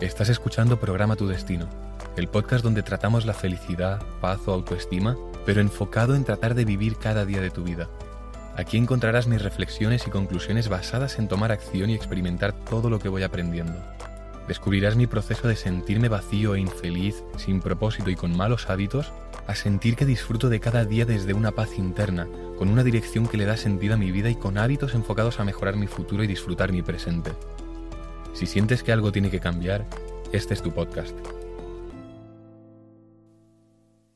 Estás escuchando Programa Tu Destino, el podcast donde tratamos la felicidad, paz o autoestima, pero enfocado en tratar de vivir cada día de tu vida. Aquí encontrarás mis reflexiones y conclusiones basadas en tomar acción y experimentar todo lo que voy aprendiendo. Descubrirás mi proceso de sentirme vacío e infeliz, sin propósito y con malos hábitos, a sentir que disfruto de cada día desde una paz interna, con una dirección que le da sentido a mi vida y con hábitos enfocados a mejorar mi futuro y disfrutar mi presente. Si sientes que algo tiene que cambiar, este es tu podcast.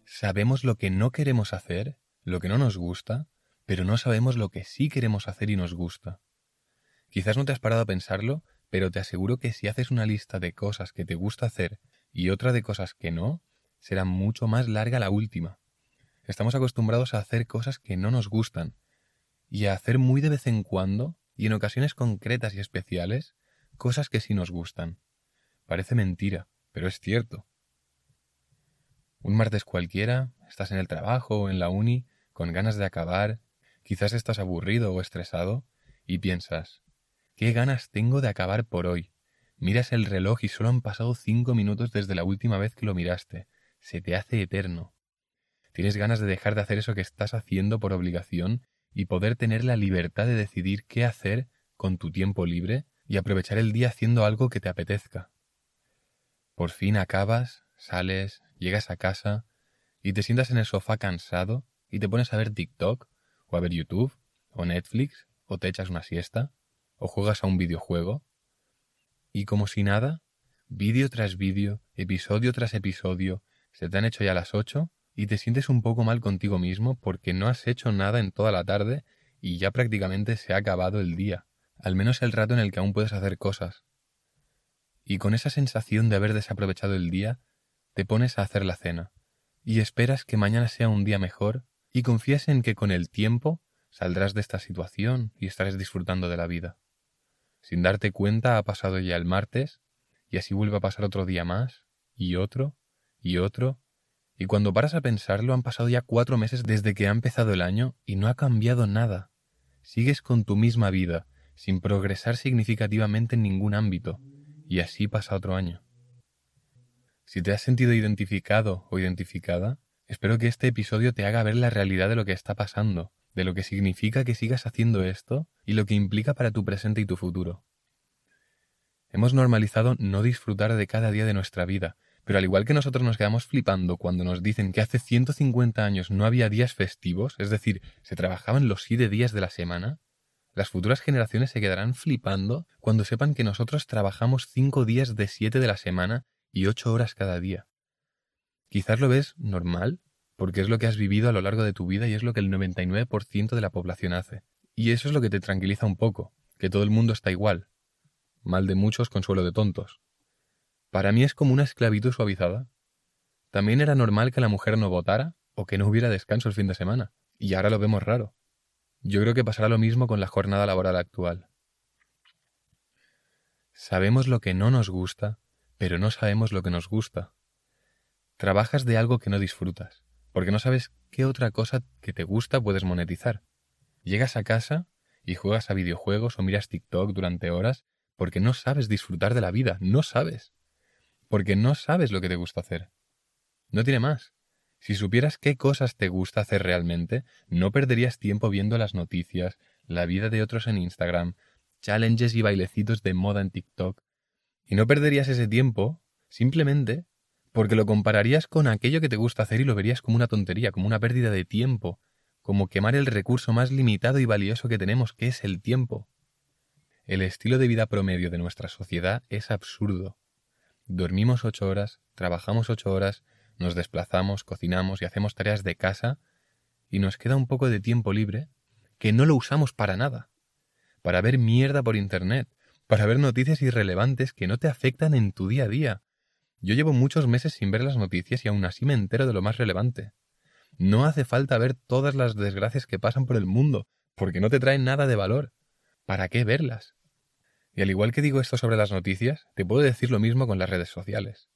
Sabemos lo que no queremos hacer, lo que no nos gusta, pero no sabemos lo que sí queremos hacer y nos gusta. Quizás no te has parado a pensarlo, pero te aseguro que si haces una lista de cosas que te gusta hacer y otra de cosas que no, será mucho más larga la última. Estamos acostumbrados a hacer cosas que no nos gustan y a hacer muy de vez en cuando y en ocasiones concretas y especiales cosas que sí nos gustan. Parece mentira, pero es cierto. Un martes cualquiera, estás en el trabajo o en la uni, con ganas de acabar, quizás estás aburrido o estresado, y piensas, ¿qué ganas tengo de acabar por hoy? Miras el reloj y solo han pasado cinco minutos desde la última vez que lo miraste, se te hace eterno. Tienes ganas de dejar de hacer eso que estás haciendo por obligación y poder tener la libertad de decidir qué hacer con tu tiempo libre y aprovechar el día haciendo algo que te apetezca. Por fin acabas, sales, llegas a casa y te sientas en el sofá cansado y te pones a ver TikTok o a ver YouTube o Netflix o te echas una siesta o juegas a un videojuego y como si nada, vídeo tras vídeo, episodio tras episodio, se te han hecho ya las ocho y te sientes un poco mal contigo mismo porque no has hecho nada en toda la tarde y ya prácticamente se ha acabado el día, al menos el rato en el que aún puedes hacer cosas. Y con esa sensación de haber desaprovechado el día, te pones a hacer la cena, y esperas que mañana sea un día mejor, y confías en que con el tiempo saldrás de esta situación y estarás disfrutando de la vida. Sin darte cuenta ha pasado ya el martes, y así vuelve a pasar otro día más, y otro, y otro, y cuando paras a pensarlo han pasado ya cuatro meses desde que ha empezado el año y no ha cambiado nada. Sigues con tu misma vida, sin progresar significativamente en ningún ámbito, y así pasa otro año. Si te has sentido identificado o identificada, espero que este episodio te haga ver la realidad de lo que está pasando, de lo que significa que sigas haciendo esto y lo que implica para tu presente y tu futuro. Hemos normalizado no disfrutar de cada día de nuestra vida, pero al igual que nosotros nos quedamos flipando cuando nos dicen que hace 150 años no había días festivos, es decir, se trabajaban los siete días de la semana, las futuras generaciones se quedarán flipando cuando sepan que nosotros trabajamos cinco días de siete de la semana y ocho horas cada día. Quizás lo ves normal, porque es lo que has vivido a lo largo de tu vida y es lo que el 99% de la población hace. Y eso es lo que te tranquiliza un poco, que todo el mundo está igual. Mal de muchos, consuelo de tontos. Para mí es como una esclavitud suavizada. También era normal que la mujer no votara o que no hubiera descanso el fin de semana, y ahora lo vemos raro. Yo creo que pasará lo mismo con la jornada laboral actual. Sabemos lo que no nos gusta, pero no sabemos lo que nos gusta. Trabajas de algo que no disfrutas, porque no sabes qué otra cosa que te gusta puedes monetizar. Llegas a casa y juegas a videojuegos o miras TikTok durante horas porque no sabes disfrutar de la vida, no sabes porque no sabes lo que te gusta hacer. No tiene más. Si supieras qué cosas te gusta hacer realmente, no perderías tiempo viendo las noticias, la vida de otros en Instagram, challenges y bailecitos de moda en TikTok. Y no perderías ese tiempo simplemente porque lo compararías con aquello que te gusta hacer y lo verías como una tontería, como una pérdida de tiempo, como quemar el recurso más limitado y valioso que tenemos, que es el tiempo. El estilo de vida promedio de nuestra sociedad es absurdo. Dormimos ocho horas, trabajamos ocho horas, nos desplazamos, cocinamos y hacemos tareas de casa y nos queda un poco de tiempo libre que no lo usamos para nada. Para ver mierda por Internet, para ver noticias irrelevantes que no te afectan en tu día a día. Yo llevo muchos meses sin ver las noticias y aún así me entero de lo más relevante. No hace falta ver todas las desgracias que pasan por el mundo, porque no te traen nada de valor. ¿Para qué verlas? Y al igual que digo esto sobre las noticias, te puedo decir lo mismo con las redes sociales.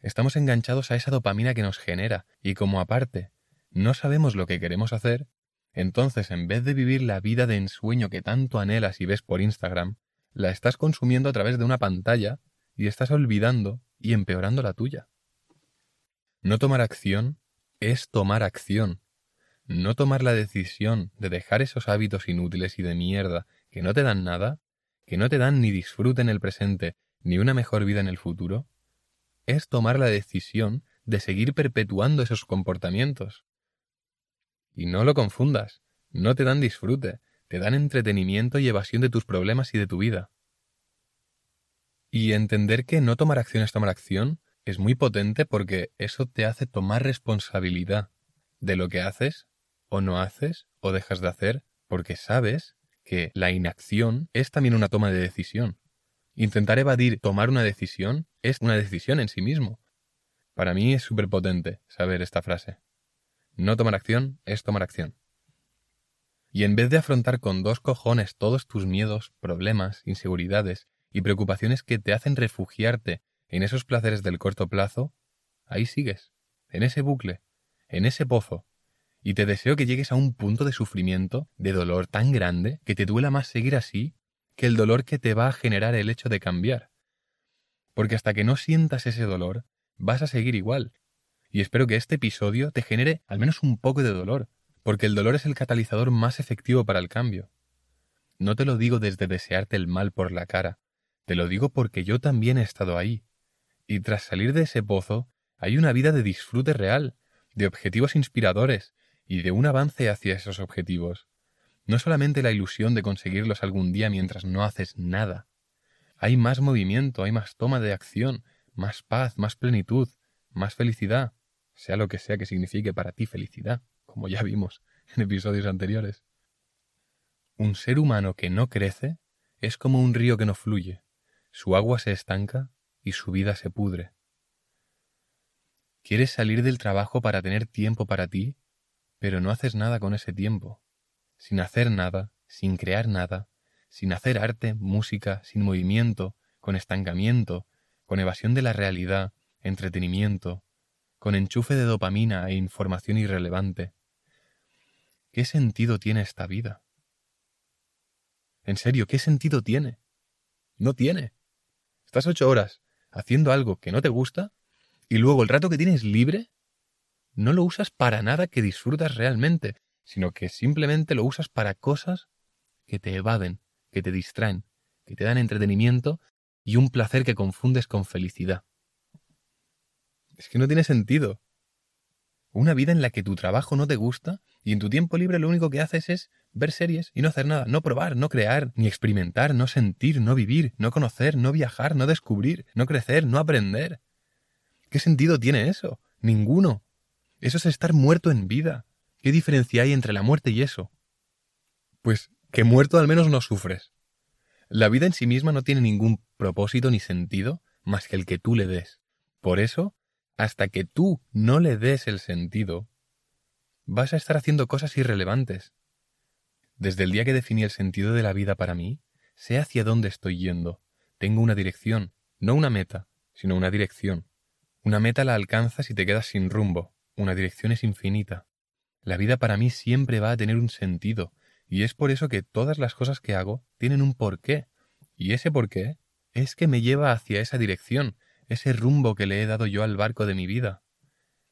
Estamos enganchados a esa dopamina que nos genera, y como aparte no sabemos lo que queremos hacer, entonces en vez de vivir la vida de ensueño que tanto anhelas y ves por Instagram, la estás consumiendo a través de una pantalla y estás olvidando y empeorando la tuya. No tomar acción es tomar acción. No tomar la decisión de dejar esos hábitos inútiles y de mierda que no te dan nada, que no te dan ni disfrute en el presente ni una mejor vida en el futuro, es tomar la decisión de seguir perpetuando esos comportamientos. Y no lo confundas, no te dan disfrute, te dan entretenimiento y evasión de tus problemas y de tu vida. Y entender que no tomar acción es tomar acción es muy potente porque eso te hace tomar responsabilidad de lo que haces o no haces o dejas de hacer porque sabes que la inacción es también una toma de decisión. Intentar evadir tomar una decisión es una decisión en sí mismo. Para mí es súper potente saber esta frase. No tomar acción es tomar acción. Y en vez de afrontar con dos cojones todos tus miedos, problemas, inseguridades y preocupaciones que te hacen refugiarte en esos placeres del corto plazo, ahí sigues, en ese bucle, en ese pozo, y te deseo que llegues a un punto de sufrimiento, de dolor tan grande, que te duela más seguir así que el dolor que te va a generar el hecho de cambiar. Porque hasta que no sientas ese dolor, vas a seguir igual. Y espero que este episodio te genere al menos un poco de dolor, porque el dolor es el catalizador más efectivo para el cambio. No te lo digo desde desearte el mal por la cara, te lo digo porque yo también he estado ahí. Y tras salir de ese pozo, hay una vida de disfrute real, de objetivos inspiradores y de un avance hacia esos objetivos. No solamente la ilusión de conseguirlos algún día mientras no haces nada. Hay más movimiento, hay más toma de acción, más paz, más plenitud, más felicidad, sea lo que sea que signifique para ti felicidad, como ya vimos en episodios anteriores. Un ser humano que no crece es como un río que no fluye, su agua se estanca y su vida se pudre. Quieres salir del trabajo para tener tiempo para ti, pero no haces nada con ese tiempo. Sin hacer nada, sin crear nada, sin hacer arte, música, sin movimiento, con estancamiento, con evasión de la realidad, entretenimiento, con enchufe de dopamina e información irrelevante. ¿Qué sentido tiene esta vida? En serio, ¿qué sentido tiene? No tiene. Estás ocho horas haciendo algo que no te gusta y luego el rato que tienes libre no lo usas para nada que disfrutas realmente, sino que simplemente lo usas para cosas que te evaden, que te distraen, que te dan entretenimiento y un placer que confundes con felicidad. Es que no tiene sentido. Una vida en la que tu trabajo no te gusta y en tu tiempo libre lo único que haces es ver series y no hacer nada, no probar, no crear, ni experimentar, no sentir, no vivir, no conocer, no viajar, no descubrir, no crecer, no aprender. ¿Qué sentido tiene eso? Ninguno. Eso es estar muerto en vida. ¿Qué diferencia hay entre la muerte y eso? Pues que muerto al menos no sufres. La vida en sí misma no tiene ningún propósito ni sentido más que el que tú le des. Por eso, hasta que tú no le des el sentido, vas a estar haciendo cosas irrelevantes, desde el día que definí el sentido de la vida para mí, sé hacia dónde estoy yendo. Tengo una dirección, no una meta, sino una dirección. Una meta la alcanzas y te quedas sin rumbo. Una dirección es infinita. La vida para mí siempre va a tener un sentido, y es por eso que todas las cosas que hago tienen un porqué. Y ese porqué es que me lleva hacia esa dirección, ese rumbo que le he dado yo al barco de mi vida.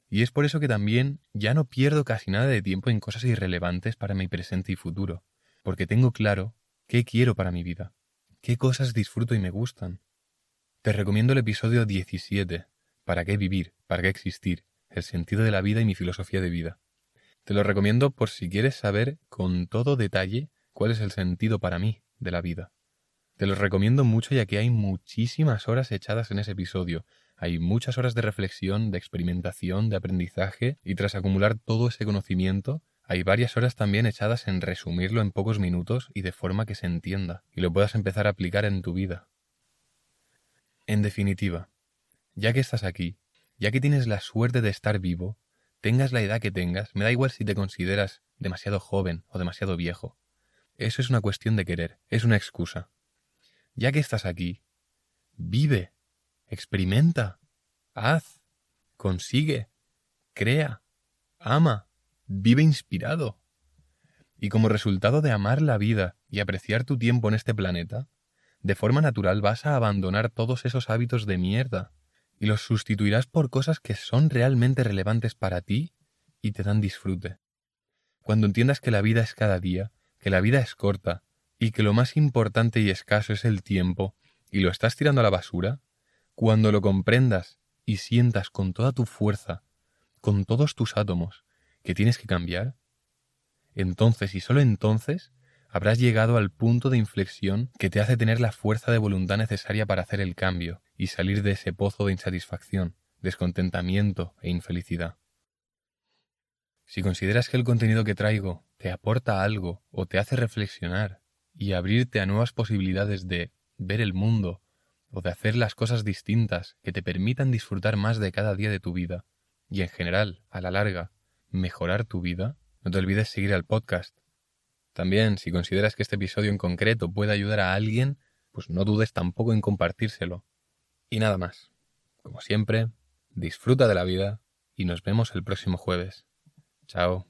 Y es por eso que también ya no pierdo casi nada de tiempo en cosas irrelevantes para mi presente y futuro, porque tengo claro qué quiero para mi vida, qué cosas disfruto y me gustan. Te recomiendo el episodio 17, ¿Para qué vivir? ¿Para qué existir? El sentido de la vida y mi filosofía de vida. Te lo recomiendo por si quieres saber con todo detalle cuál es el sentido para mí de la vida. Te lo recomiendo mucho ya que hay muchísimas horas echadas en ese episodio, hay muchas horas de reflexión, de experimentación, de aprendizaje, y tras acumular todo ese conocimiento, hay varias horas también echadas en resumirlo en pocos minutos y de forma que se entienda, y lo puedas empezar a aplicar en tu vida. En definitiva, ya que estás aquí, ya que tienes la suerte de estar vivo, tengas la edad que tengas, me da igual si te consideras demasiado joven o demasiado viejo. Eso es una cuestión de querer, es una excusa. Ya que estás aquí, vive experimenta, haz, consigue, crea, ama, vive inspirado. Y como resultado de amar la vida y apreciar tu tiempo en este planeta, de forma natural vas a abandonar todos esos hábitos de mierda y los sustituirás por cosas que son realmente relevantes para ti y te dan disfrute. Cuando entiendas que la vida es cada día, que la vida es corta y que lo más importante y escaso es el tiempo y lo estás tirando a la basura, cuando lo comprendas y sientas con toda tu fuerza, con todos tus átomos, que tienes que cambiar, entonces y solo entonces habrás llegado al punto de inflexión que te hace tener la fuerza de voluntad necesaria para hacer el cambio y salir de ese pozo de insatisfacción, descontentamiento e infelicidad. Si consideras que el contenido que traigo te aporta algo o te hace reflexionar y abrirte a nuevas posibilidades de ver el mundo o de hacer las cosas distintas que te permitan disfrutar más de cada día de tu vida y en general, a la larga, mejorar tu vida, no te olvides seguir al podcast. También, si consideras que este episodio en concreto puede ayudar a alguien, pues no dudes tampoco en compartírselo. Y nada más. Como siempre, disfruta de la vida y nos vemos el próximo jueves. Chao.